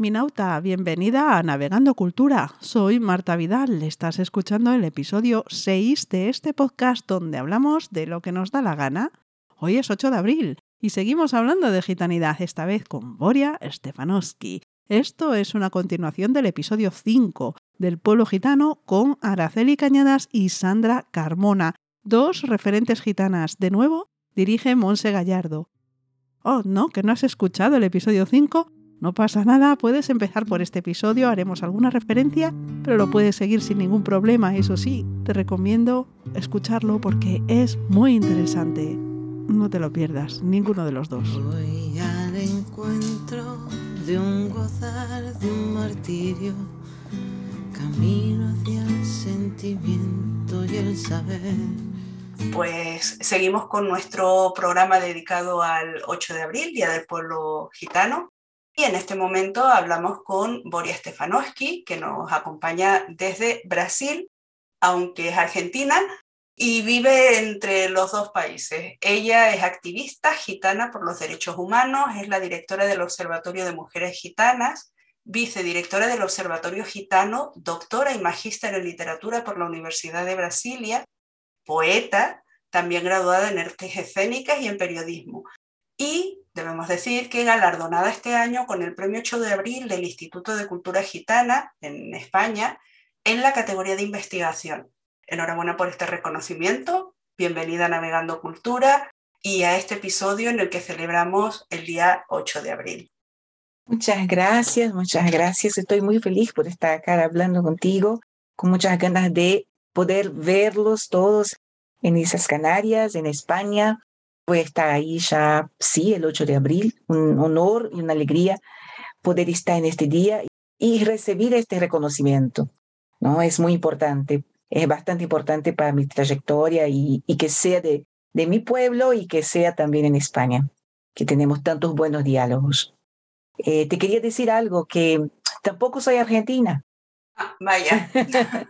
Bienvenida a Navegando Cultura. Soy Marta Vidal, estás escuchando el episodio 6 de este podcast donde hablamos de lo que nos da la gana. Hoy es 8 de abril y seguimos hablando de gitanidad, esta vez con Boria Stefanowski. Esto es una continuación del episodio 5 del pueblo gitano con Araceli Cañadas y Sandra Carmona, dos referentes gitanas. De nuevo, dirige Monse Gallardo. Oh, no, que no has escuchado el episodio 5. No pasa nada, puedes empezar por este episodio, haremos alguna referencia, pero lo puedes seguir sin ningún problema, eso sí, te recomiendo escucharlo porque es muy interesante. No te lo pierdas, ninguno de los dos. Voy al encuentro de un gozar, de un martirio, camino hacia el sentimiento y el saber. Pues seguimos con nuestro programa dedicado al 8 de abril, Día del Pueblo Gitano. Y en este momento hablamos con Boria Stefanowski, que nos acompaña desde Brasil, aunque es argentina, y vive entre los dos países. Ella es activista gitana por los derechos humanos, es la directora del Observatorio de Mujeres Gitanas, vicedirectora del Observatorio Gitano, doctora y magíster en literatura por la Universidad de Brasilia, poeta, también graduada en artes escénicas y en periodismo. Y debemos decir que galardonada este año con el Premio 8 de Abril del Instituto de Cultura Gitana en España en la categoría de investigación. Enhorabuena por este reconocimiento, bienvenida a Navegando Cultura y a este episodio en el que celebramos el día 8 de abril. Muchas gracias, muchas gracias. Estoy muy feliz por estar acá hablando contigo, con muchas ganas de poder verlos todos en esas Canarias, en España. Voy a estar ahí ya, sí, el 8 de abril. Un honor y una alegría poder estar en este día y recibir este reconocimiento. ¿no? Es muy importante, es bastante importante para mi trayectoria y, y que sea de, de mi pueblo y que sea también en España, que tenemos tantos buenos diálogos. Eh, te quería decir algo, que tampoco soy argentina. Ah, vaya.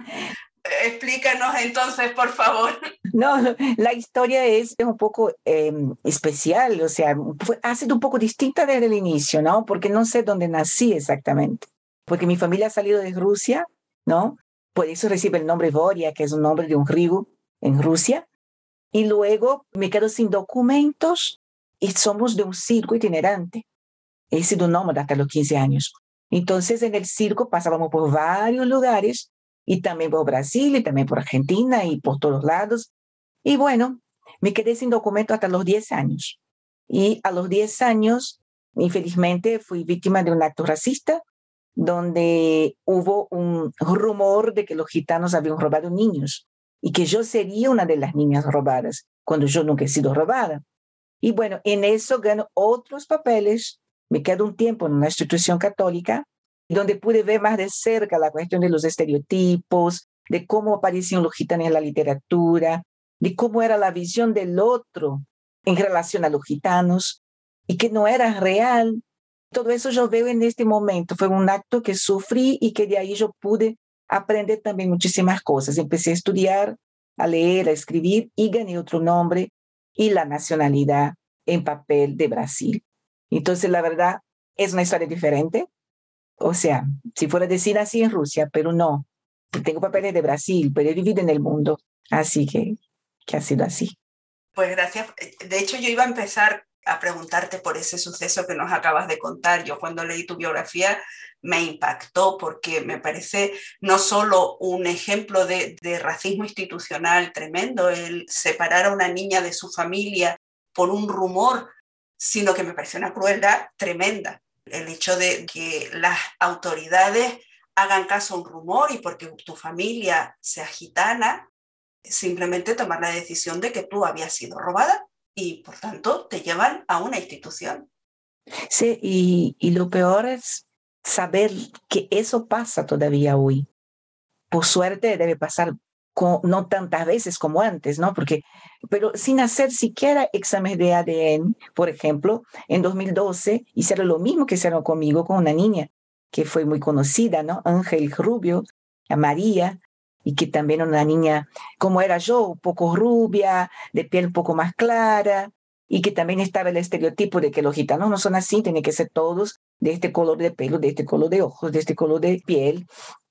Explícanos entonces, por favor. No, la historia es un poco eh, especial, o sea, fue, ha sido un poco distinta desde el inicio, ¿no? Porque no sé dónde nací exactamente. Porque mi familia ha salido de Rusia, ¿no? Por eso recibe el nombre Voria, que es un nombre de un río en Rusia. Y luego me quedo sin documentos y somos de un circo itinerante. He sido nómada hasta los 15 años. Entonces, en el circo pasábamos por varios lugares y también por Brasil y también por Argentina y por todos lados. Y bueno, me quedé sin documento hasta los 10 años. Y a los 10 años, infelizmente, fui víctima de un acto racista donde hubo un rumor de que los gitanos habían robado niños y que yo sería una de las niñas robadas, cuando yo nunca he sido robada. Y bueno, en eso gano otros papeles, me quedo un tiempo en una institución católica donde pude ver más de cerca la cuestión de los estereotipos, de cómo aparecían los gitanos en la literatura, de cómo era la visión del otro en relación a los gitanos y que no era real. Todo eso yo veo en este momento. Fue un acto que sufrí y que de ahí yo pude aprender también muchísimas cosas. Empecé a estudiar, a leer, a escribir y gané otro nombre y la nacionalidad en papel de Brasil. Entonces, la verdad, es una historia diferente, o sea, si fuera decir así en Rusia, pero no. Tengo papeles de Brasil, pero he vivido en el mundo. Así que, que ha sido así. Pues gracias. De hecho, yo iba a empezar a preguntarte por ese suceso que nos acabas de contar. Yo cuando leí tu biografía me impactó porque me parece no solo un ejemplo de, de, racismo institucional tremendo, el separar a una niña de su familia por un rumor, sino que me parece una crueldad tremenda el hecho de que las autoridades hagan caso a un rumor y porque tu familia sea gitana, simplemente tomar la decisión de que tú habías sido robada y por tanto te llevan a una institución. Sí, y, y lo peor es saber que eso pasa todavía hoy. Por suerte debe pasar no tantas veces como antes, ¿no? Porque, pero sin hacer siquiera exámenes de ADN, por ejemplo, en 2012 hicieron lo mismo que hicieron conmigo con una niña que fue muy conocida, ¿no? Ángel Rubio, a María, y que también una niña como era yo, poco rubia, de piel un poco más clara, y que también estaba el estereotipo de que los gitanos no son así, tienen que ser todos de este color de pelo, de este color de ojos, de este color de piel.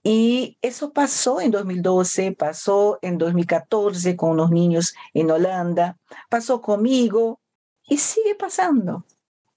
Y eso pasó en 2012, pasó en 2014 con unos niños en Holanda, pasó conmigo y sigue pasando,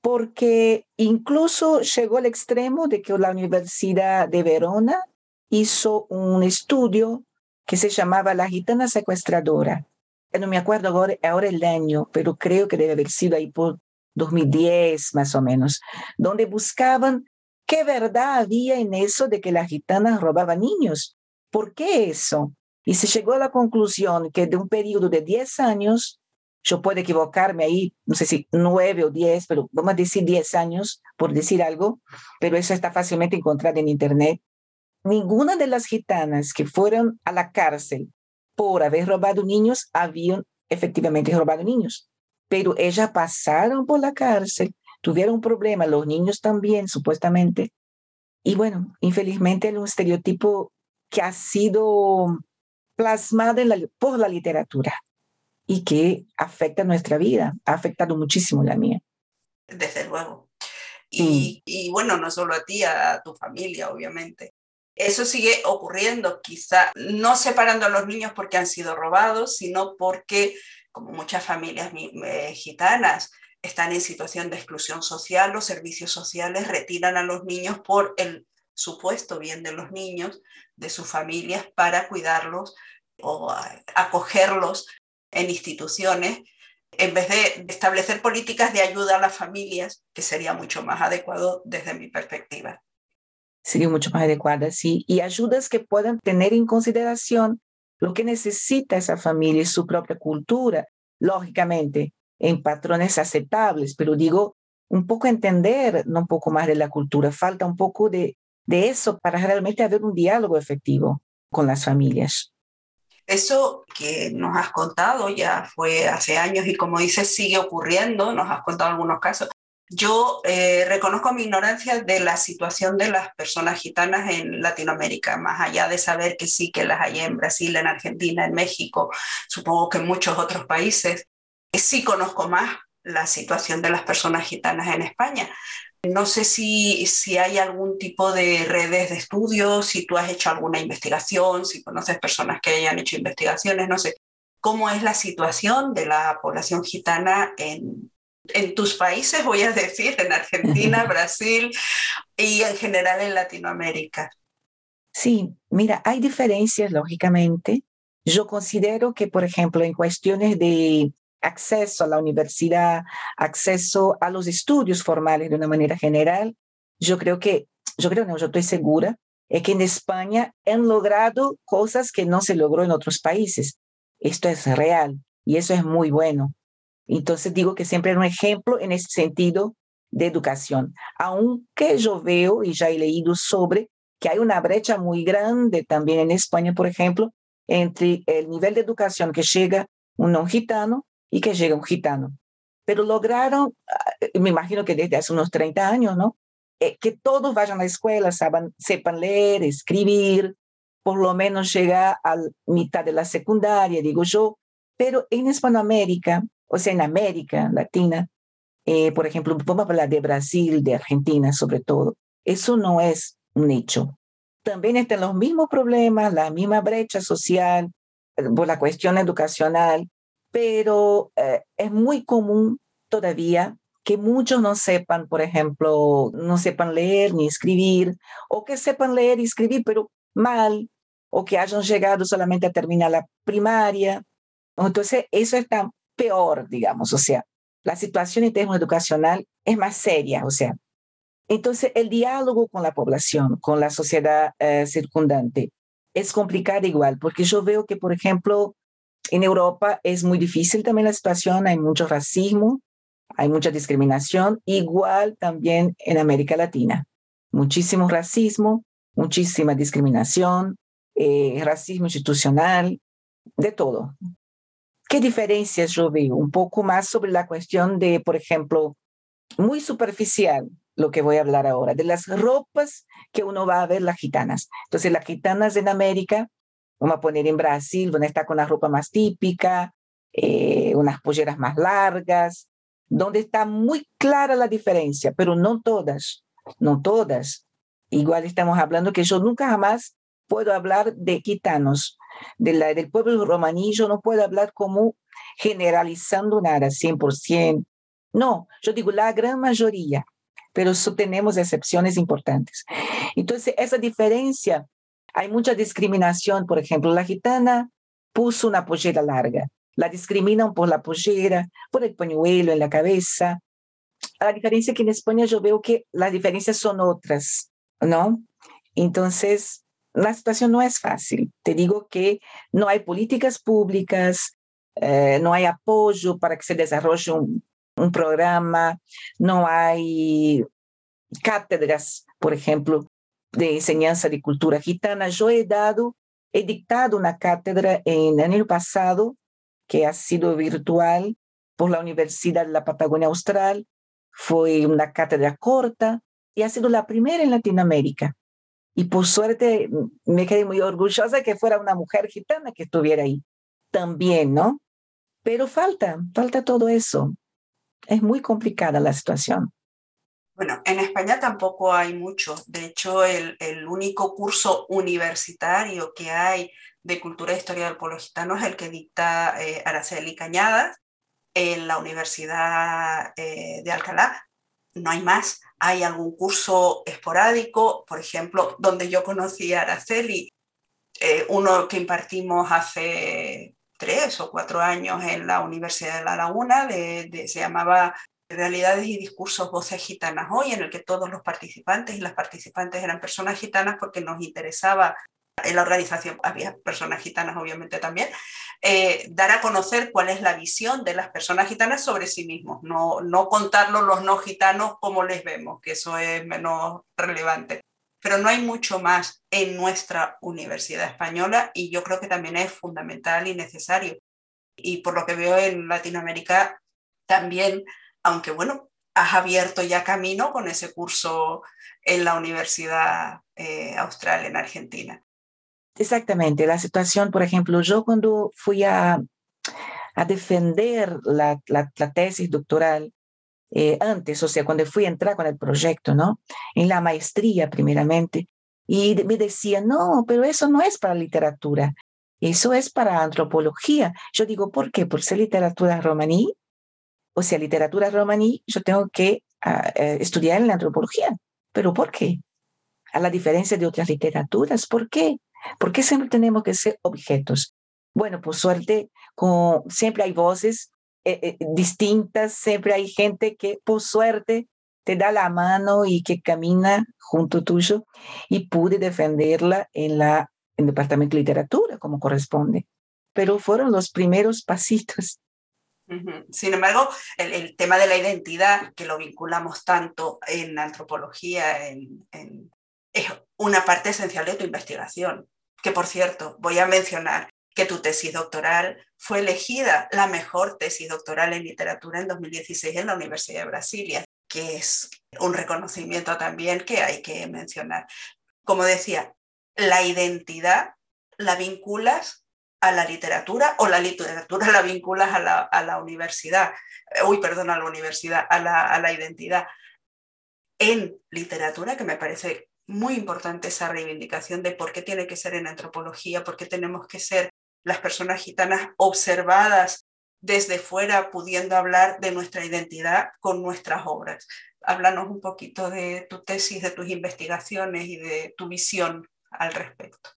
porque incluso llegó al extremo de que la Universidad de Verona hizo un estudio que se llamaba La Gitana Secuestradora. No me acuerdo ahora, ahora el año, pero creo que debe haber sido ahí por 2010 más o menos, donde buscaban qué verdad había en eso de que las gitanas robaban niños. ¿Por qué eso? Y se llegó a la conclusión que de un periodo de 10 años, yo puedo equivocarme ahí, no sé si 9 o 10, pero vamos a decir 10 años por decir algo, pero eso está fácilmente encontrado en Internet. Ninguna de las gitanas que fueron a la cárcel por haber robado niños habían efectivamente robado niños pero ellas pasaron por la cárcel, tuvieron un problema, los niños también, supuestamente. Y bueno, infelizmente es un estereotipo que ha sido plasmado por la literatura y que afecta nuestra vida, ha afectado muchísimo la mía. Desde luego. Y, y, bueno, no solo a ti, a tu familia, obviamente. Eso sigue ocurriendo, quizá no separando a los niños porque han sido robados, sino porque como muchas familias eh, gitanas están en situación de exclusión social, los servicios sociales retiran a los niños por el supuesto bien de los niños, de sus familias, para cuidarlos o acogerlos en instituciones, en vez de establecer políticas de ayuda a las familias, que sería mucho más adecuado desde mi perspectiva. Sería mucho más adecuada, sí, y ayudas que puedan tener en consideración lo que necesita esa familia es su propia cultura, lógicamente, en patrones aceptables, pero digo, un poco entender un poco más de la cultura, falta un poco de, de eso para realmente haber un diálogo efectivo con las familias. Eso que nos has contado ya fue hace años y como dices sigue ocurriendo, nos has contado algunos casos. Yo eh, reconozco mi ignorancia de la situación de las personas gitanas en Latinoamérica, más allá de saber que sí que las hay en Brasil, en Argentina, en México, supongo que en muchos otros países. Sí conozco más la situación de las personas gitanas en España. No sé si, si hay algún tipo de redes de estudios, si tú has hecho alguna investigación, si conoces personas que hayan hecho investigaciones, no sé. ¿Cómo es la situación de la población gitana en, en tus países, voy a decir, en Argentina, Brasil y en general en Latinoamérica? Sí, mira, hay diferencias, lógicamente. Yo considero que, por ejemplo, en cuestiones de acceso a la universidad, acceso a los estudios formales de una manera general, yo creo que, yo creo, no, yo estoy segura, es que en España han logrado cosas que no se logró en otros países. Esto es real y eso es muy bueno. Entonces digo que siempre era un ejemplo en ese sentido de educación, aunque yo veo y ya he leído sobre que hay una brecha muy grande también en España, por ejemplo, entre el nivel de educación que llega un no gitano y que llega un gitano. Pero lograron, ah, me imagino que desde hace unos 30 años, ¿no? Eh, que todos vayan a la escuela, sepan leer, escribir, por lo menos llegar a mitad de la secundaria, digo yo. Pero en Hispanoamérica, o sea, en América Latina, eh, por ejemplo, vamos a hablar de Brasil, de Argentina sobre todo, eso no es un hecho. También están los mismos problemas, la misma brecha social eh, por la cuestión educacional, pero eh, es muy común todavía que muchos no sepan, por ejemplo, no sepan leer ni escribir, o que sepan leer y escribir, pero mal, o que hayan llegado solamente a terminar la primaria. Entonces, eso está peor, digamos, o sea, la situación en términos educacional es más seria, o sea. Entonces, el diálogo con la población, con la sociedad eh, circundante, es complicado igual, porque yo veo que, por ejemplo, en Europa es muy difícil también la situación, hay mucho racismo, hay mucha discriminación, igual también en América Latina. Muchísimo racismo, muchísima discriminación, eh, racismo institucional, de todo. ¿Qué diferencias yo veo? Un poco más sobre la cuestión de, por ejemplo, muy superficial, lo que voy a hablar ahora, de las ropas que uno va a ver las gitanas. Entonces, las gitanas en América, vamos a poner en Brasil, van a estar con la ropa más típica, eh, unas polleras más largas, donde está muy clara la diferencia, pero no todas, no todas. Igual estamos hablando que yo nunca jamás puedo hablar de gitanos, del pueblo romaní, yo no puedo hablar como generalizando nada, 100%. No, yo digo la gran mayoría, pero tenemos excepciones importantes. Entonces, esa diferencia, hay mucha discriminación, por ejemplo, la gitana puso una pollera larga, la discriminan por la pollera, por el pañuelo en la cabeza. La diferencia que en España yo veo que las diferencias son otras, ¿no? Entonces, la situación no es fácil. Te digo que no hay políticas públicas, eh, no hay apoyo para que se desarrolle un, un programa, no hay cátedras, por ejemplo, de enseñanza de cultura gitana. Yo he dado, he dictado una cátedra en el año pasado que ha sido virtual por la Universidad de la Patagonia Austral. Fue una cátedra corta y ha sido la primera en Latinoamérica. Y por suerte me quedé muy orgullosa que fuera una mujer gitana que estuviera ahí también, ¿no? Pero falta, falta todo eso. Es muy complicada la situación. Bueno, en España tampoco hay mucho. De hecho, el, único curso universitario que hay de Cultura e Historia del Pueblo Gitano es el que dicta eh, Araceli Cañadas en la Universidad eh, de Alcalá. No hay más. Hay algún curso esporádico, por ejemplo, donde yo conocí a Araceli, eh, uno que impartimos hace tres o cuatro años en la Universidad de La Laguna, de, se llamaba Realidades y Discursos Voces Gitanas Hoy, en el que todos los participantes y las participantes eran personas gitanas porque nos interesaba en la organización había personas gitanas obviamente también, eh, dar a conocer cuál es la visión de las personas gitanas sobre sí mismos, no, no contarlo los no gitanos como les vemos, que eso es menos relevante. Pero no hay mucho más en nuestra universidad española y yo creo que también es fundamental y necesario. Y por lo que veo en Latinoamérica también, aunque bueno, has abierto ya camino con ese curso en la Universidad eh, Austral en Argentina. Exactamente, la situación, por ejemplo, yo cuando fui a, a defender la, la, tesis doctoral, eh, antes, o sea, cuando fui a entrar con el proyecto, ¿no? En la maestría primeramente, y me decía, no, pero eso no es para literatura, eso es para antropología. Yo digo, ¿por qué? Por ser literatura romaní, o sea, literatura romaní, yo tengo que uh, estudiar en la antropología. ¿Pero por qué? A la diferencia de otras literaturas, ¿por qué? ¿Por qué siempre tenemos que ser objetos? Bueno, por suerte, con, siempre hay voces eh, eh, distintas, siempre hay gente que por suerte te da la mano y que camina junto tuyo y pude defenderla en, la, en el departamento de literatura como corresponde. Pero fueron los primeros pasitos. Sin embargo, el, tema de la identidad, que lo vinculamos tanto en antropología, en, es una parte esencial de tu investigación. Que por cierto, voy a mencionar que tu tesis doctoral fue elegida la mejor tesis doctoral en literatura en 2016 en la Universidad de Brasilia, que es un reconocimiento también que hay que mencionar. Como decía, la identidad la vinculas a la literatura o la literatura la vinculas a la, a la universidad, uy, perdón, a la universidad, a la, a la identidad. En literatura, que me parece muy importante esa reivindicación de por qué tiene que ser en antropología, por qué tenemos que ser las personas gitanas observadas desde fuera, pudiendo hablar de nuestra identidad con nuestras obras. Háblanos un poquito de tu tesis, de tus investigaciones y de tu visión al respecto.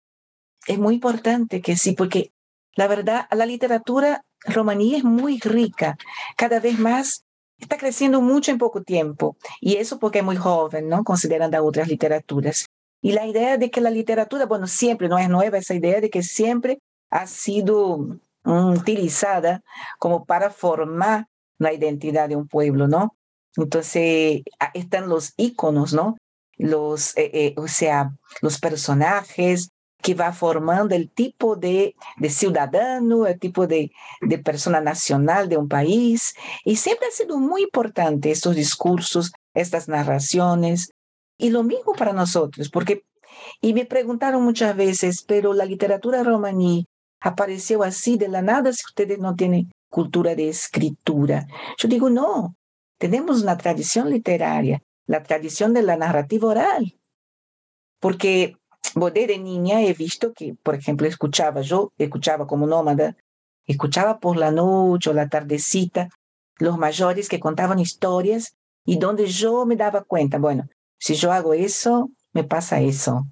Es muy importante que sí, porque la verdad, la literatura romaní es muy rica. Cada vez más está creciendo mucho en poco tiempo. Y eso porque es muy joven, ¿no? Considerando otras literaturas. Y la idea de que la literatura, bueno, siempre no es nueva esa idea de que siempre ha sido mm, utilizada como para formar la identidad de un pueblo, ¿no? Entonces, están los íconos, ¿no? Los, eh, eh, o sea, los personajes, que va formando el tipo de, ciudadano, el tipo de, de, persona nacional de un país. Y siempre ha sido muy importante estos discursos, estas narraciones. Y lo mismo para nosotros, porque, y me preguntaron muchas veces, pero la literatura romaní apareció así de la nada si ustedes no tienen cultura de escritura. Yo digo, no, tenemos una tradición literaria, la tradición de la narrativa oral. Porque desde niña he visto que, por ejemplo, escuchaba, yo escuchaba como nómada, escuchaba por la noche o la tardecita los mayores que contaban historias y donde yo me daba cuenta, bueno, si yo hago eso, me pasa eso.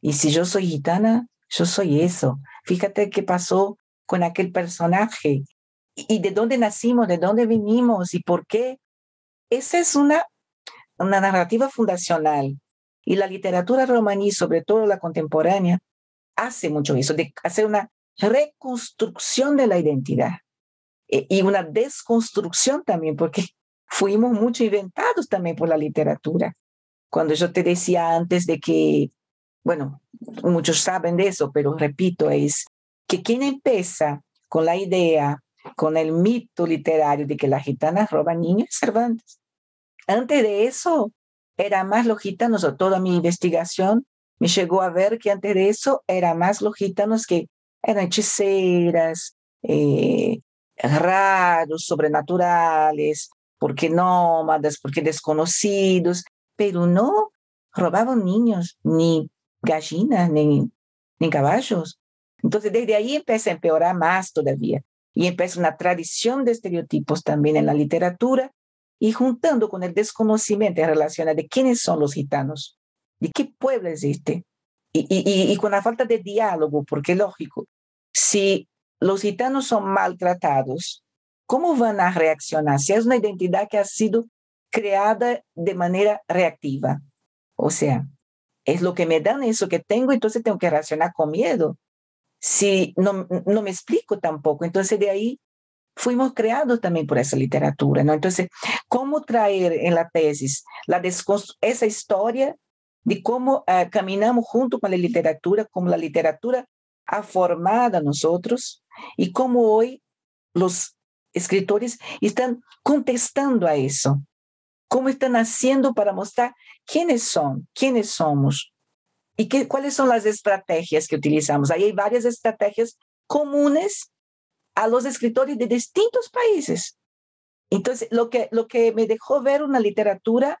Y si yo soy gitana, yo soy eso. Fíjate qué pasó con aquel personaje y de dónde nacimos, de dónde vinimos y por qué. Esa es una, una narrativa fundacional. Y la literatura romaní, sobre todo la contemporánea, hace mucho eso, de hacer una reconstrucción de la identidad e, y una desconstrucción también, porque fuimos mucho inventados también por la literatura. Cuando yo te decía antes de que, bueno, muchos saben de eso, pero repito, es que quien empieza con la idea, con el mito literario de que las gitanas roban niños Cervantes. Antes de eso, era más los gitanos, o toda mi investigación me llegó a ver que antes de eso era más los gitanos que eran hechiceras, eh, raros, sobrenaturales, porque nómadas, porque desconocidos, pero no robaban niños, ni gallinas, ni, ni caballos. Entonces, desde ahí empieza a empeorar más todavía. Y empieza una tradición de estereotipos también en la literatura y juntando con el desconocimiento en relación a de quiénes son los gitanos, de qué pueblo existe, y, y, y, con la falta de diálogo, porque lógico, si los gitanos son maltratados, ¿cómo van a reaccionar? Si es una identidad que ha sido creada de manera reactiva. O sea, es lo que me dan eso que tengo, entonces tengo que reaccionar con miedo. Si no, no me explico tampoco, entonces de ahí fuimos creados también por esa literatura, ¿no? Entonces, ¿cómo traer en la tesis la esa historia de cómo uh, caminamos junto con la literatura, cómo la literatura ha formado a nosotros y cómo hoy los escritores están contestando a eso? ¿Cómo están haciendo para mostrar quiénes son, quiénes somos? ¿Y qué, cuáles son las estrategias que utilizamos? Ahí hay varias estrategias comunes a los escritores de distintos países. Entonces, lo que, lo que me dejó ver una literatura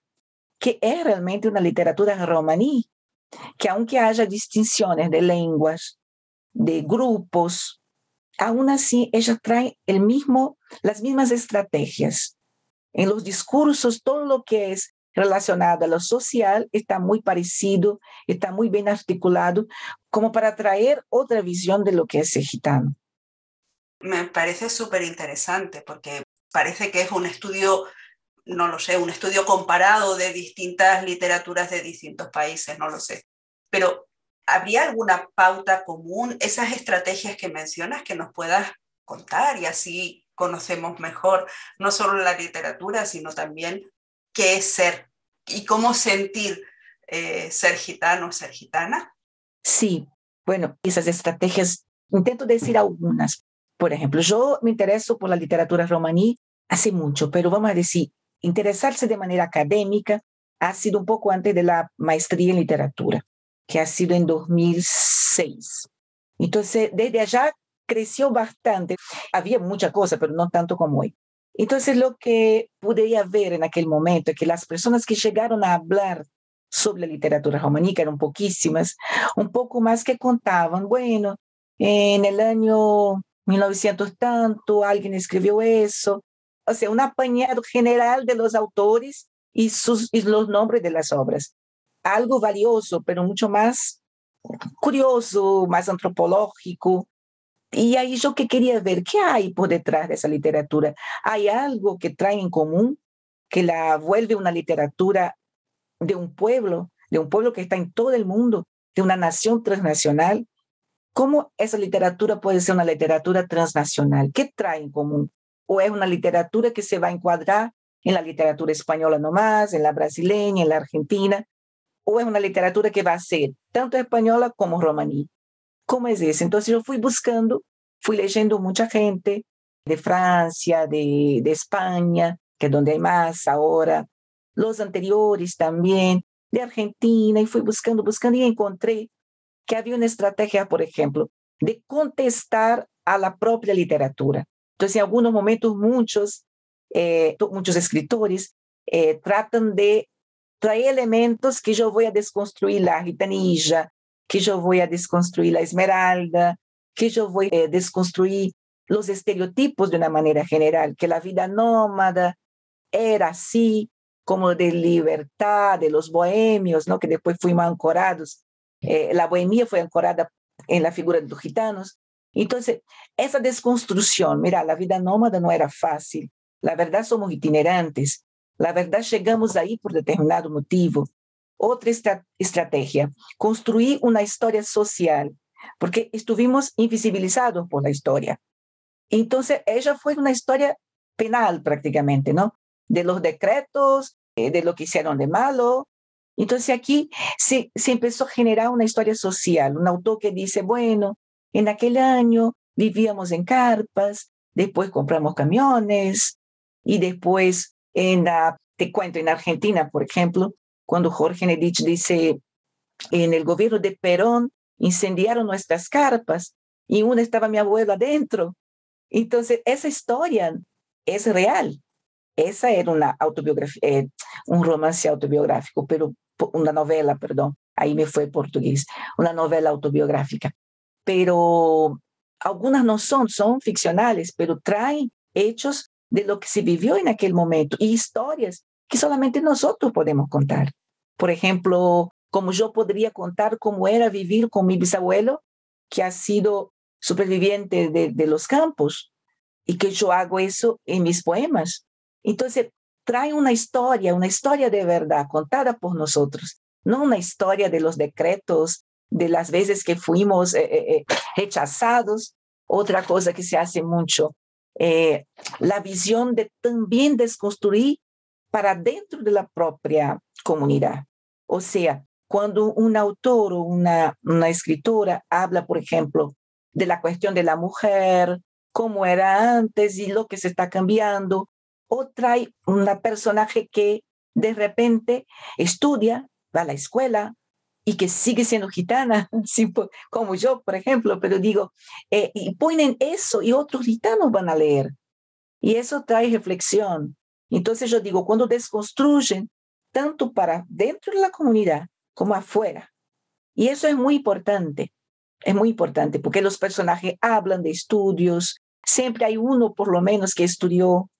que es realmente una literatura romaní, que aunque haya distinciones de lenguas, de grupos, aún así ella trae el mismo, las mismas estrategias. En los discursos, todo lo que es relacionado a lo social está muy parecido, está muy bien articulado, como para traer otra visión de lo que es el gitano. Me parece súper interesante porque parece que es un estudio, no lo sé, un estudio comparado de distintas literaturas de distintos países, no lo sé. Pero ¿habría alguna pauta común, esas estrategias que mencionas que nos puedas contar y así conocemos mejor no solo la literatura, sino también qué es ser y cómo sentir eh, ser gitano, ser gitana? Sí, bueno, esas estrategias, intento decir algunas. Por ejemplo, yo me intereso por la literatura romaní hace mucho, pero vamos a decir, interesarse de manera académica ha sido un poco antes de la maestría en literatura, que ha sido en 2006. Entonces, desde allá creció bastante. Había mucha cosa, pero no tanto como hoy. Entonces, lo que pude ver en aquel momento es que las personas que llegaron a hablar sobre la literatura románica eran poquísimas, un poco más que contaban, bueno, en el año 1900 tanto, alguien escribió eso, o sea, un apañado general de los autores y, sus, y los nombres de las obras. Algo valioso, pero mucho más curioso, más antropológico, y ahí yo que quería ver, ¿qué hay por detrás de esa literatura? ¿Hay algo que trae en común que la vuelve una literatura de un pueblo, de un pueblo que está en todo el mundo, de una nación transnacional? ¿Cómo esa literatura puede ser una literatura transnacional? ¿Qué trae en común? ¿O es una literatura que se va a encuadrar en la literatura española nomás, en la brasileña, en la argentina? ¿O es una literatura que va a ser tanto española como romaní? ¿Cómo es eso? Entonces yo fui buscando, fui leyendo mucha gente de Francia, de, de España, que es donde hay más ahora, los anteriores también, de Argentina, y fui buscando, buscando y encontré que había una estrategia, por ejemplo, de contestar a la propia literatura. Entonces, en algunos momentos, muchos eh, muchos escritores eh, tratan de traer elementos que yo voy a desconstruir la gitanilla, que yo voy a desconstruir la esmeralda, que yo voy a desconstruir los estereotipos de una manera general, que la vida nómada era así, como de libertad, de los bohemios, ¿no? que después fuimos ancorados. Eh, la bohemia fue ancorada en la figura de los gitanos. Entonces, esa desconstrucción, mira, la vida nómada no era fácil. La verdad somos itinerantes. La verdad llegamos ahí por determinado motivo. Otra estrategia, construir una historia social, porque estuvimos invisibilizados por la historia. Entonces, ella fue una historia penal prácticamente, ¿no? De los decretos, eh, de lo que hicieron de malo. Entonces aquí se, se empezó a generar una historia social, un autor que dice, bueno, en aquel año vivíamos en carpas, después compramos camiones y después en te cuento, en Argentina, por ejemplo, cuando Jorge Nedich dice, en el gobierno de Perón incendiaron nuestras carpas y una estaba mi abuelo adentro entonces, esa historia es real. Esa era una autobiografía, eh, un romance autobiográfico, pero una novela, perdón, ahí me fue portugués, una novela autobiográfica. Pero algunas no son, son ficcionales, pero traen hechos de lo que se vivió en aquel momento y historias que solamente nosotros podemos contar. Por ejemplo, como yo podría contar cómo era vivir con mi bisabuelo, que ha sido superviviente de, de los campos y que yo hago eso en mis poemas. Entonces, trae una historia, una historia de verdad contada por nosotros, no una historia de los decretos, de las veces que fuimos eh, eh, eh, rechazados. Otra cosa que se hace mucho, la visión de también desconstruir para dentro de la propia comunidad. O sea, cuando un autor o una, una escritora habla, por ejemplo, de la cuestión de la mujer, cómo era antes y lo que se está cambiando, o trae una personaje que de repente estudia, va a la escuela y que sigue siendo gitana, como yo, por ejemplo, pero digo, eh, y ponen eso y otros gitanos van a leer. Y eso trae reflexión. Entonces yo digo, cuando desconstruyen, tanto para dentro de la comunidad como afuera. Y eso es muy importante. Es muy importante porque los personajes hablan de estudios, siempre hay uno por lo menos que estudió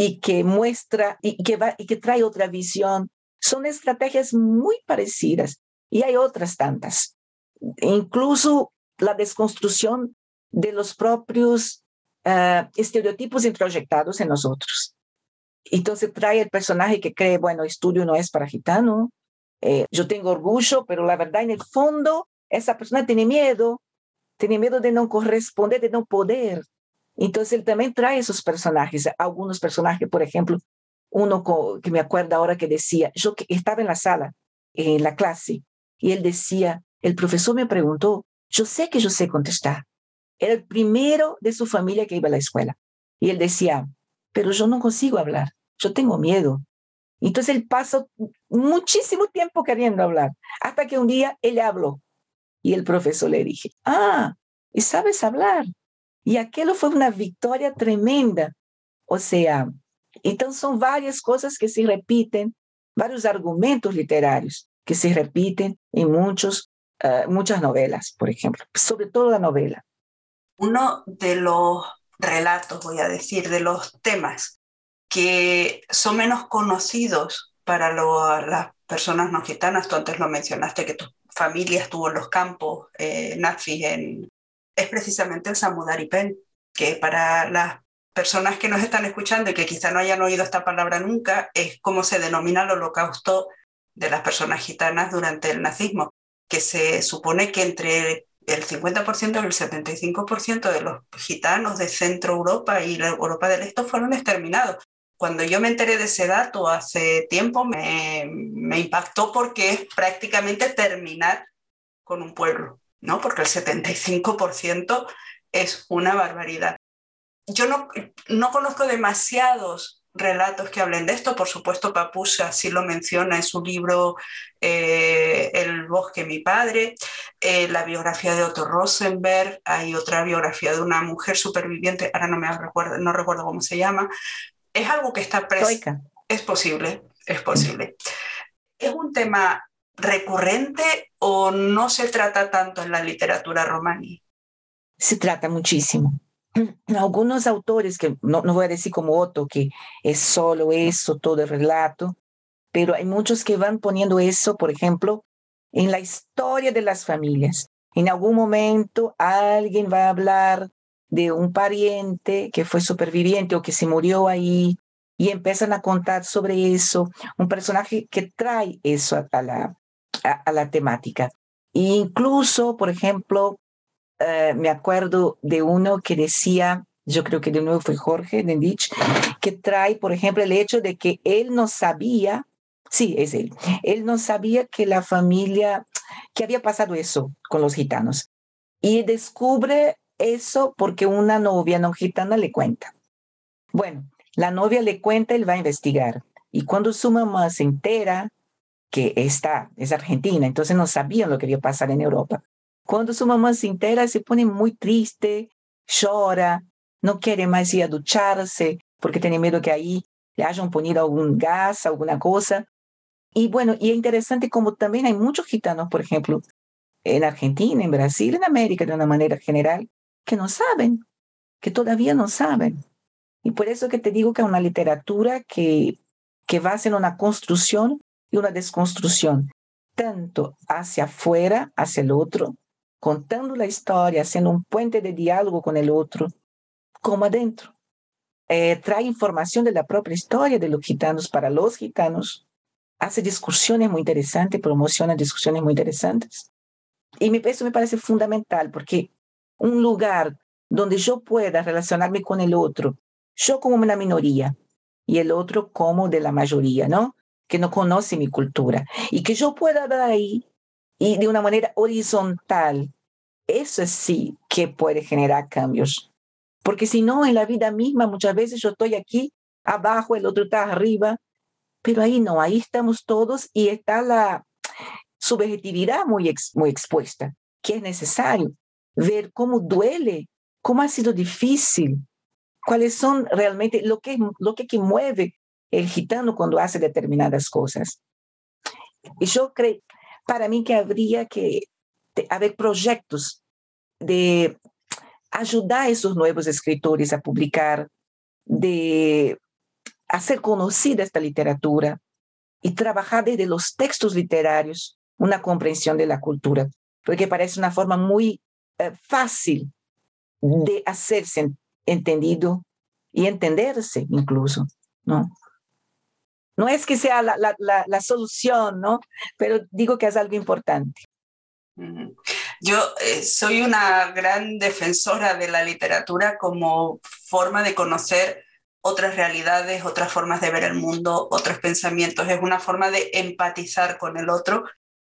y que muestra y que, va, y que trae otra visión. Son estrategias muy parecidas y hay otras tantas. Incluso la desconstrucción de los propios uh, estereotipos introyectados en nosotros. Entonces trae el personaje que cree, bueno, estudio no es para gitano, eh, yo tengo orgullo, pero la verdad en el fondo esa persona tiene miedo, tiene miedo de no corresponder, de no poder. Entonces él también trae esos personajes, algunos personajes, por ejemplo, uno que me acuerdo ahora que decía, yo estaba en la sala, en la clase, y él decía, el profesor me preguntó, yo sé que yo sé contestar. Era el primero de su familia que iba a la escuela. Y él decía, pero yo no consigo hablar, yo tengo miedo. Entonces él pasó muchísimo tiempo queriendo hablar, hasta que un día él habló y el profesor le dije, ah, y sabes hablar. Y aquello fue una victoria tremenda. O sea, entonces son varias cosas que se repiten, varios argumentos literarios que se repiten en muchos, uh, muchas novelas, por ejemplo, sobre todo la novela. Uno de los relatos, voy a decir, de los temas que son menos conocidos para las personas no gitanas, tú antes lo mencionaste, que tu familia estuvo en los campos eh, nazis, en, es precisamente el Samudaripen, que para las personas que nos están escuchando y que quizá no hayan oído esta palabra nunca, es como se denomina el holocausto de las personas gitanas durante el nazismo, que se supone que entre el 50% y el 75% de los gitanos de Centro Europa y la Europa del Este fueron exterminados. Cuando yo me enteré de ese dato hace tiempo, me, impactó porque es prácticamente terminar con un pueblo, ¿no? Porque el 75% es una barbaridad. Yo no, no conozco demasiados relatos que hablen de esto. Por supuesto, Papusa sí lo menciona en su libro eh, El bosque, mi padre, eh, la biografía de Otto Rosenberg, hay otra biografía de una mujer superviviente, ahora no me recuerdo, no recuerdo cómo se llama, es algo que está presente. Es posible, es posible. ¿Es un tema recurrente o no se trata tanto en la literatura romaní? Se trata muchísimo. Algunos autores, que no, no voy a decir como Otto, que es solo eso, todo el relato, pero hay muchos que van poniendo eso, por ejemplo, en la historia de las familias. En algún momento alguien va a hablar de un pariente que fue superviviente o que se murió ahí y empiezan a contar sobre eso, un personaje que trae eso a, la, a, la temática. E incluso, por ejemplo, eh, me acuerdo de uno que decía, yo creo que de nuevo fue Jorge Dendich, que trae, por ejemplo, el hecho de que él no sabía, sí, es él, él no sabía que la familia, que había pasado eso con los gitanos. Y descubre eso porque una novia no gitana le cuenta. Bueno, la novia le cuenta, él va a investigar. Y cuando su mamá se entera que está, es argentina, entonces no sabían lo que iba a pasar en Europa. Cuando su mamá se entera, se pone muy triste, llora, no quiere más ir a ducharse porque tiene miedo que ahí le hayan ponido algún gas, alguna cosa. Y bueno, y es interesante como también hay muchos gitanos, por ejemplo, en Argentina, en Brasil, en América de una manera general, que no saben, que todavía no saben. Y por eso que te digo que es una literatura que, que va haciendo una construcción y una desconstrucción, tanto hacia afuera, hacia el otro, contando la historia, haciendo un puente de diálogo con el otro, como adentro. Eh, trae información de la propia historia de los gitanos para los gitanos, hace discusiones muy interesantes, promociona discusiones muy interesantes. Y eso me parece fundamental porque un lugar donde yo pueda relacionarme con el otro, yo como una minoría y el otro como de la mayoría, ¿no? Que no conoce mi cultura. Y que yo pueda dar ahí y de una manera horizontal, eso sí que puede generar cambios. Porque si no, en la vida misma muchas veces yo estoy aquí abajo, el otro está arriba, pero ahí no, ahí estamos todos y está la subjetividad muy, muy expuesta, que es necesario ver cómo duele, cómo ha sido difícil, cuáles son realmente lo que, lo que, que mueve el gitano cuando hace determinadas cosas. Y yo creo, para mí que habría que haber proyectos de ayudar a esos nuevos escritores a publicar, de hacer conocida esta literatura y trabajar desde los textos literarios una comprensión de la cultura, porque parece una forma muy eh, fácil de hacerse entendido y entenderse incluso, ¿no? No es que sea la, la, la, solución, ¿no? Pero digo que es algo importante. Yo eh, soy una gran defensora de la literatura como forma de conocer otras realidades, otras formas de ver el mundo, otros pensamientos. Es una forma de empatizar con el otro.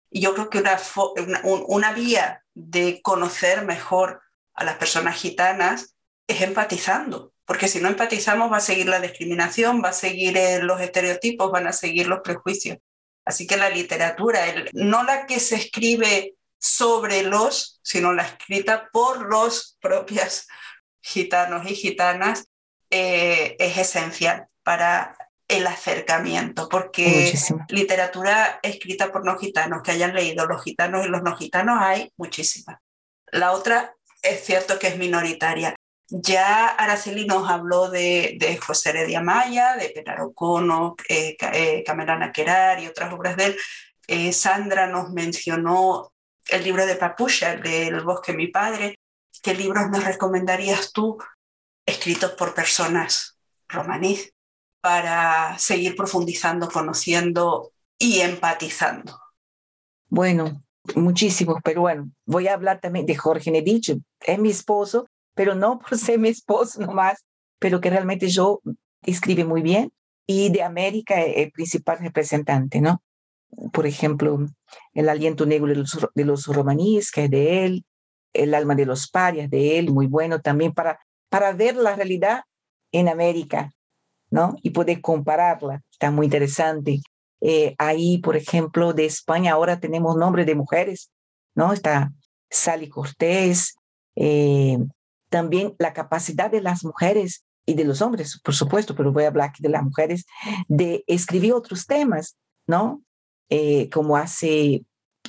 Y yo creo que una, una, una vía de conocer mejor a las personas gitanas es empatizando, porque si no empatizamos va a seguir la discriminación, va a seguir eh, los estereotipos, van a seguir los prejuicios. Así que la literatura, no la que se escribe sobre los, sino la escrita por los propios gitanos y gitanas, eh, es esencial para el acercamiento, porque literatura escrita por no gitanos, que hayan leído los gitanos y los no gitanos, hay muchísimas. La otra es cierto que es minoritaria. Ya Araceli nos habló de, de José Heredia Maya, de Penaro Cono, eh, eh Camerana Querar y otras obras de él. Eh, Sandra nos mencionó el libro de Papucha, del bosque mi padre. ¿Qué libros nos recomendarías tú escritos por personas romaníes para seguir profundizando, conociendo y empatizando? Bueno, muchísimos, pero bueno, voy a hablar también de Jorge Nedich, es mi esposo, pero no por ser mi esposo nomás, pero que realmente yo escribe muy bien y de América el principal representante, ¿no? Por ejemplo, El aliento negro de los, de los romaníes, que es de él, El alma de los parias de él, muy bueno también para, para ver la realidad en América, ¿no? Y poder compararla, está muy interesante. Eh, ahí, por ejemplo, de España ahora tenemos nombres de mujeres, ¿no? Está Sally Cortés, eh, también la capacidad de las mujeres y de los hombres, por supuesto, pero voy a hablar de las mujeres, de escribir otros temas, ¿no? Eh, como hace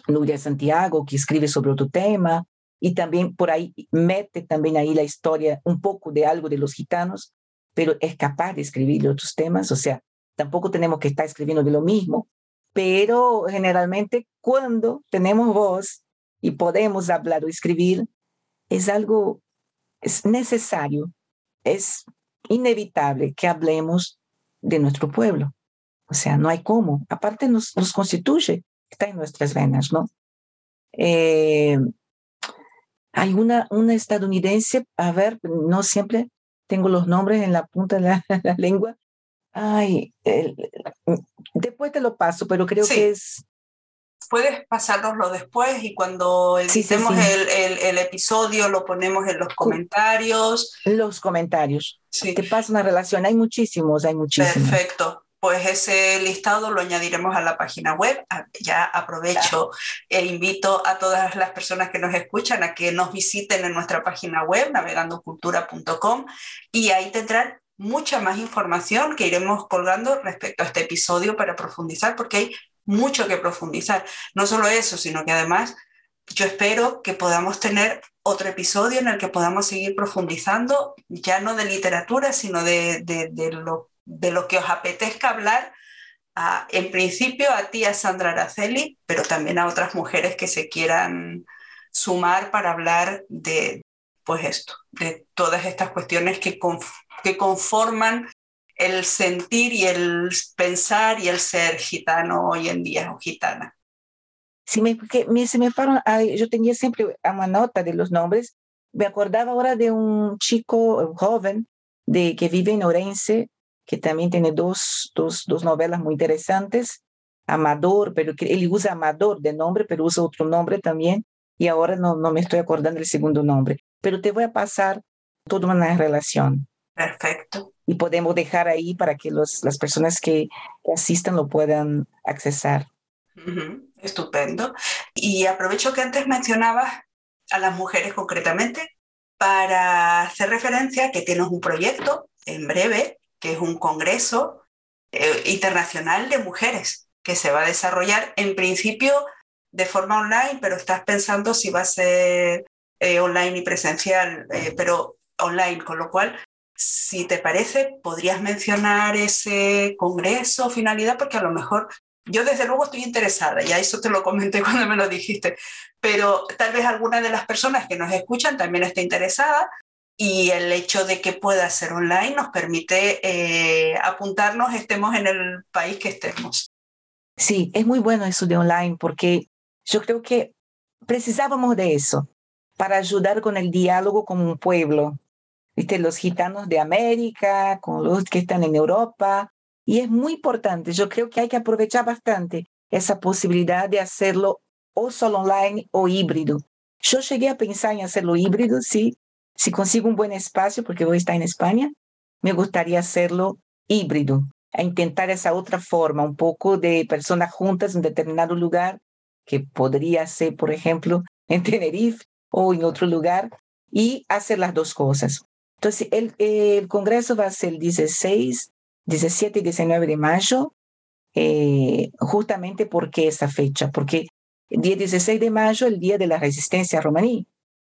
Nuria Santiago, que escribe sobre otro tema, y también por ahí mete también ahí la historia, un poco de algo de los gitanos, pero es capaz de escribir otros temas, o sea, tampoco tenemos que estar escribiendo de lo mismo, pero generalmente cuando tenemos voz y podemos hablar o escribir, es algo, es necesario, es inevitable que hablemos de nuestro pueblo. O sea, no hay cómo. Aparte nos, nos constituye, está en nuestras venas, ¿no? Eh, hay una, una estadounidense, a ver, no siempre tengo los nombres en la punta de la, lengua. Ay, después te lo paso, pero creo que es... Puedes pasárnoslo después y cuando editemos El, el, el, episodio lo ponemos en los comentarios. Los comentarios. Te paso una relación, hay muchísimos, hay muchísimos. Perfecto pues ese listado lo añadiremos a la página web. Ah, ya aprovecho e invito a todas las personas que nos escuchan a que nos visiten en nuestra página web, navegandocultura.com, y ahí tendrán mucha más información que iremos colgando respecto a este episodio para profundizar, porque hay mucho que profundizar. No solo eso, sino que además yo espero que podamos tener otro episodio en el que podamos seguir profundizando, ya no de literatura, sino de, de, lo de lo que os apetezca hablar, en principio a ti, a Sandra Araceli, pero también a otras mujeres que se quieran sumar para hablar de, pues esto, de todas estas cuestiones que, que conforman el sentir y el pensar y el ser gitano hoy en día o gitana. Sí, me, porque me, se me fueron, yo tenía siempre una nota de los nombres, me acordaba ahora de un chico joven de, que vive en Orense, que también tiene dos, dos, dos novelas muy interesantes. Amador, pero que él usa Amador de nombre, pero usa otro nombre también. Y ahora no, no me estoy acordando el segundo nombre. Pero te voy a pasar toda una relación. Perfecto. Y podemos dejar ahí para que los, las personas que, asistan lo puedan accesar. Estupendo. Y aprovecho que antes mencionabas a las mujeres concretamente para hacer referencia a que tienes un proyecto en breve que es un congreso eh, internacional de mujeres que se va a desarrollar en principio de forma online, pero estás pensando si va a ser eh, online y presencial, eh, pero online, con lo cual, si te parece, podrías mencionar ese congreso, finalidad, porque a lo mejor yo desde luego estoy interesada, ya eso te lo comenté cuando me lo dijiste, pero tal vez alguna de las personas que nos escuchan también esté interesada y el hecho de que pueda ser online nos permite eh, apuntarnos, estemos en el país que estemos. Sí, es muy bueno eso de online porque yo creo que precisábamos de eso para ayudar con el diálogo con un pueblo. ¿Viste? Los gitanos de América, con los que están en Europa. Y es muy importante, yo creo que hay que aprovechar bastante esa posibilidad de hacerlo o solo online o híbrido. Yo llegué a pensar en hacerlo híbrido, sí, si consigo un buen espacio, porque voy a estar en España, me gustaría hacerlo híbrido, a intentar esa otra forma, un poco de personas juntas en determinado lugar, que podría ser, por ejemplo, en Tenerife o en otro lugar, y hacer las dos cosas. Entonces, el, el Congreso va a ser el 16, 17 y 19 de mayo, eh, justamente porque esa fecha, porque el día 16 de mayo, el día de la resistencia romaní,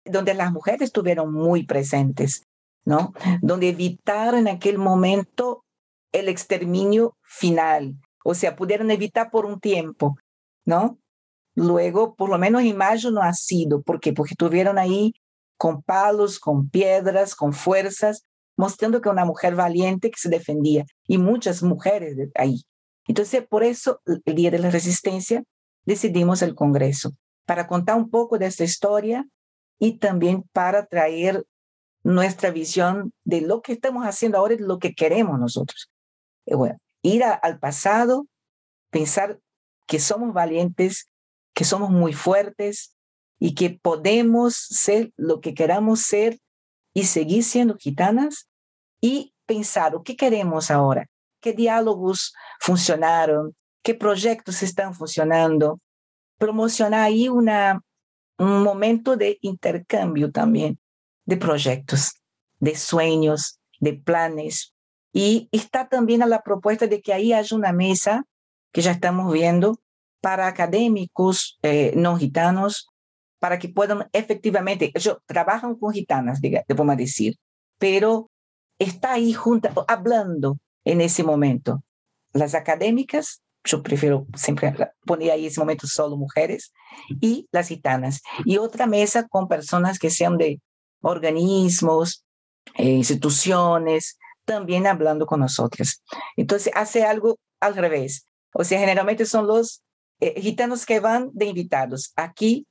donde las mujeres estuvieron muy presentes, ¿no? Donde evitaron en aquel momento el exterminio final, o sea, pudieron evitar por un tiempo, ¿no? Luego, por lo menos en mayo no ha sido, ¿por qué? Porque estuvieron ahí con palos, con piedras, con fuerzas, mostrando que una mujer valiente que se defendía, y muchas mujeres ahí. Entonces, por eso, el Día de la Resistencia, decidimos el Congreso, para contar un poco de esta historia y también para traer nuestra visión de lo que estamos haciendo ahora y lo que queremos nosotros. Eh, ir al pasado, pensar que somos valientes, que somos muy fuertes y que podemos ser lo que queramos ser y seguir siendo gitanas y pensar, ¿qué queremos ahora? ¿Qué diálogos funcionaron? ¿Qué proyectos están funcionando? Promocionar ahí una, un momento de intercambio también de proyectos, de sueños, de planes. Y está también a la propuesta de que ahí haya una mesa que ya estamos viendo para académicos eh, no gitanos, para que puedan efectivamente, ellos trabajan con gitanas, podemos decir, pero está ahí junto, hablando en ese momento. Las académicas, yo prefiero siempre poner ahí ese momento solo mujeres, y las gitanas. Y otra mesa con personas que sean de organismos, eh, instituciones, también hablando con nosotros. Entonces hace algo al revés. O sea, generalmente son los eh, gitanos que van de invitados. Aquí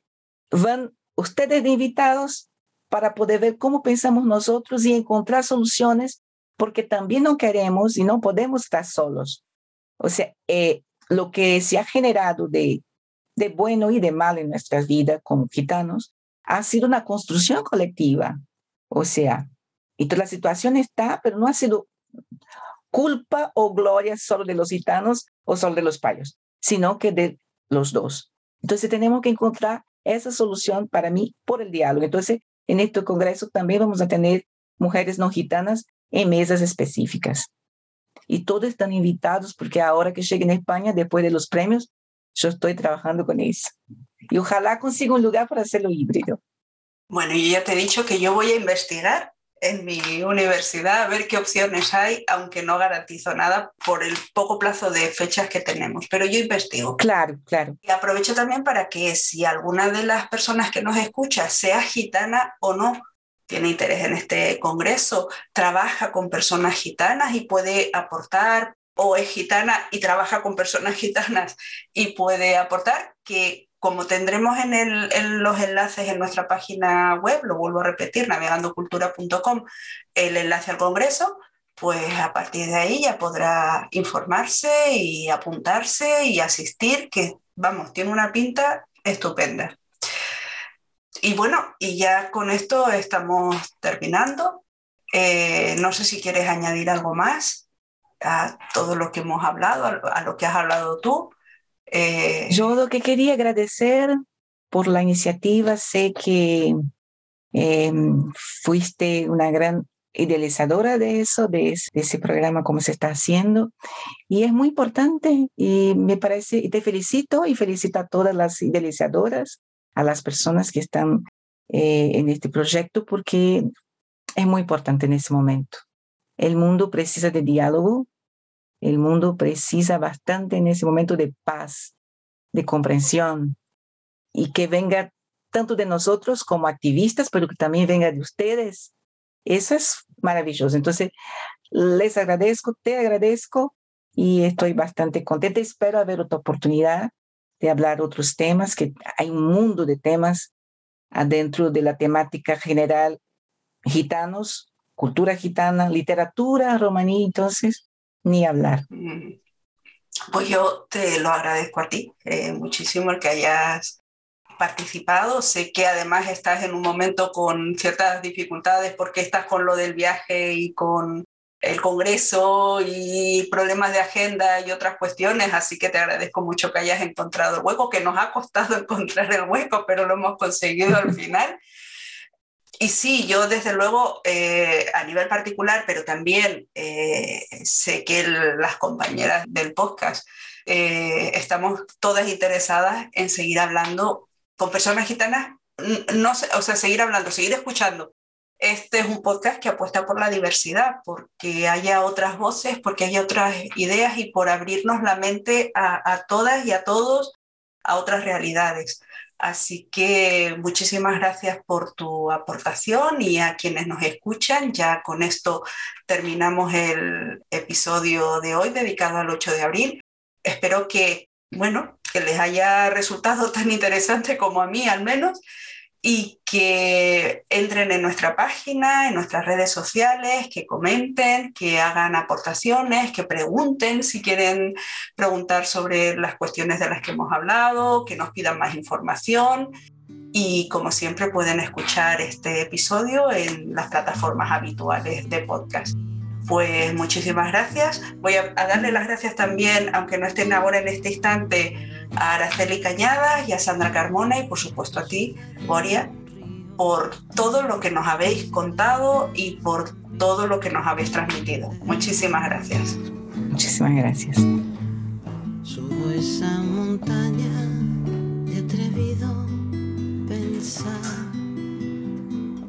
van ustedes de invitados para poder ver cómo pensamos nosotros y encontrar soluciones, porque también no queremos y no podemos estar solos. O sea, eh, lo que se ha generado de, de bueno y de mal en nuestras vidas como gitanos ha sido una construcción colectiva. O sea, toda la situación está, pero no ha sido culpa o gloria solo de los gitanos o solo de los payos, sino que de los dos. Entonces tenemos que encontrar esa solución para mí por el diálogo. Entonces, en este congreso también vamos a tener mujeres no gitanas en mesas específicas. Y todos están invitados porque ahora que lleguen a España, después de los premios, yo estoy trabajando con eso. Y ojalá consiga un lugar para hacerlo híbrido. Bueno, yo ya te he dicho que yo voy a investigar en mi universidad a ver qué opciones hay, aunque no garantizo nada por el poco plazo de fechas que tenemos, pero yo investigo. Claro, claro. Y aprovecho también para que si alguna de las personas que nos escucha, sea gitana o no, tiene interés en este congreso, trabaja con personas gitanas y puede aportar, o es gitana y trabaja con personas gitanas y puede aportar, que como tendremos en, los enlaces en nuestra página web, lo vuelvo a repetir, navegandocultura.com, el enlace al Congreso, pues a partir de ahí ya podrá informarse y apuntarse y asistir, que vamos, tiene una pinta estupenda. Y bueno, y ya con esto estamos terminando. Eh, no sé si quieres añadir algo más a todo lo que hemos hablado, a lo que has hablado tú. Eh, Yo lo que quería agradecer por la iniciativa, sé que em, fuiste una gran idealizadora de eso, de, ese programa, cómo se está haciendo. Y es muy importante y me parece, y te felicito y felicito a todas las idealizadoras, a las personas que están eh, en este proyecto, porque es muy importante en ese momento. El mundo precisa de diálogo, el mundo precisa bastante en ese momento de paz, de comprensión y que venga tanto de nosotros como activistas, pero que también venga de ustedes. Eso es maravilloso. Entonces, les agradezco, te agradezco y estoy bastante contenta. Espero haber otra oportunidad de hablar otros temas, que hay un mundo de temas adentro de la temática general gitanos, cultura gitana, literatura romaní. Entonces, ni hablar. Mm. Pues yo te lo agradezco a ti eh, muchísimo el que hayas participado. Sé que además estás en un momento con ciertas dificultades porque estás con lo del viaje y con el Congreso y problemas de agenda y otras cuestiones, así que te agradezco mucho que hayas encontrado el hueco, que nos ha costado encontrar el hueco, pero lo hemos conseguido al final. Y sí, yo desde luego eh, a nivel particular, pero también eh, sé que las compañeras del podcast eh, estamos todas interesadas en seguir hablando con personas gitanas, no o sea, seguir hablando, seguir escuchando. Este es un podcast que apuesta por la diversidad, porque haya otras voces, porque haya otras ideas y por abrirnos la mente a, a todas y a todos a otras realidades. Así que muchísimas gracias por tu aportación y a quienes nos escuchan. Ya con esto terminamos el episodio de hoy dedicado al 8 de abril. Espero que, bueno, que les haya resultado tan interesante como a mí al menos y que entren en nuestra página, en nuestras redes sociales, que comenten, que hagan aportaciones, que pregunten si quieren preguntar sobre las cuestiones de las que hemos hablado, que nos pidan más información. Y como siempre pueden escuchar este episodio en las plataformas habituales de podcast. Pues muchísimas gracias. Voy a, darle las gracias también, aunque no estén ahora en este instante, a Araceli Cañadas y a Sandra Carmona y por supuesto a ti, Boria, por todo lo que nos habéis contado y por todo lo que nos habéis transmitido. Muchísimas gracias. Muchísimas gracias. Subo esa montaña de atrevido pensar,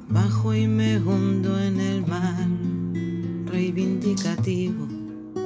bajo y me hundo en el mar reivindicativo.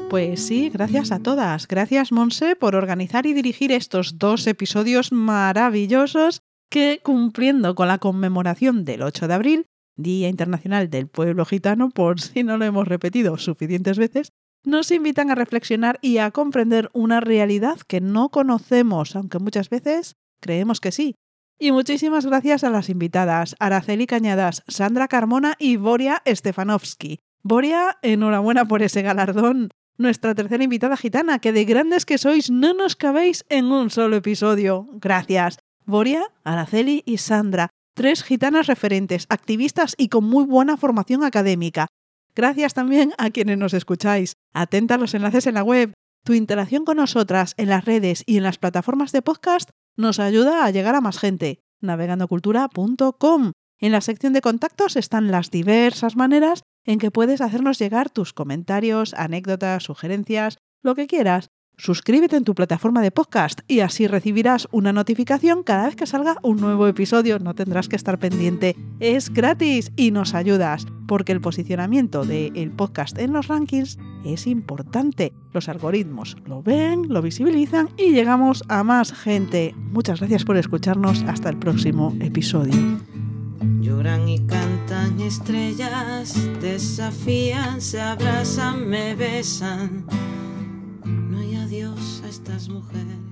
Pues sí, gracias a todas. Gracias, Monse, por organizar y dirigir estos dos episodios maravillosos que, cumpliendo con la conmemoración del 8 de abril, Día Internacional del Pueblo Gitano, por si no lo hemos repetido suficientes veces, nos invitan a reflexionar y a comprender una realidad que no conocemos, aunque muchas veces creemos que sí. Y muchísimas gracias a las invitadas, Araceli Cañadas, Sandra Carmona y Boria Stefanovsky. Boria, enhorabuena por ese galardón. Nuestra tercera invitada gitana, que de grandes que sois no nos cabéis en un solo episodio. Gracias. Boria, Araceli y Sandra, tres gitanas referentes, activistas y con muy buena formación académica. Gracias también a quienes nos escucháis. Atenta a los enlaces en la web. Tu interacción con nosotras en las redes y en las plataformas de podcast nos ayuda a llegar a más gente. navegandocultura.com. En la sección de contactos están las diversas maneras en que puedes hacernos llegar tus comentarios, anécdotas, sugerencias, lo que quieras. Suscríbete en tu plataforma de podcast y así recibirás una notificación cada vez que salga un nuevo episodio. No tendrás que estar pendiente. Es gratis y nos ayudas, porque el posicionamiento del podcast en los rankings es importante. Los algoritmos lo ven, lo visibilizan y llegamos a más gente. Muchas gracias por escucharnos. Hasta el próximo episodio. Lloran y cantan estrellas, desafían, se abrazan, me besan. No hay adiós a estas mujeres.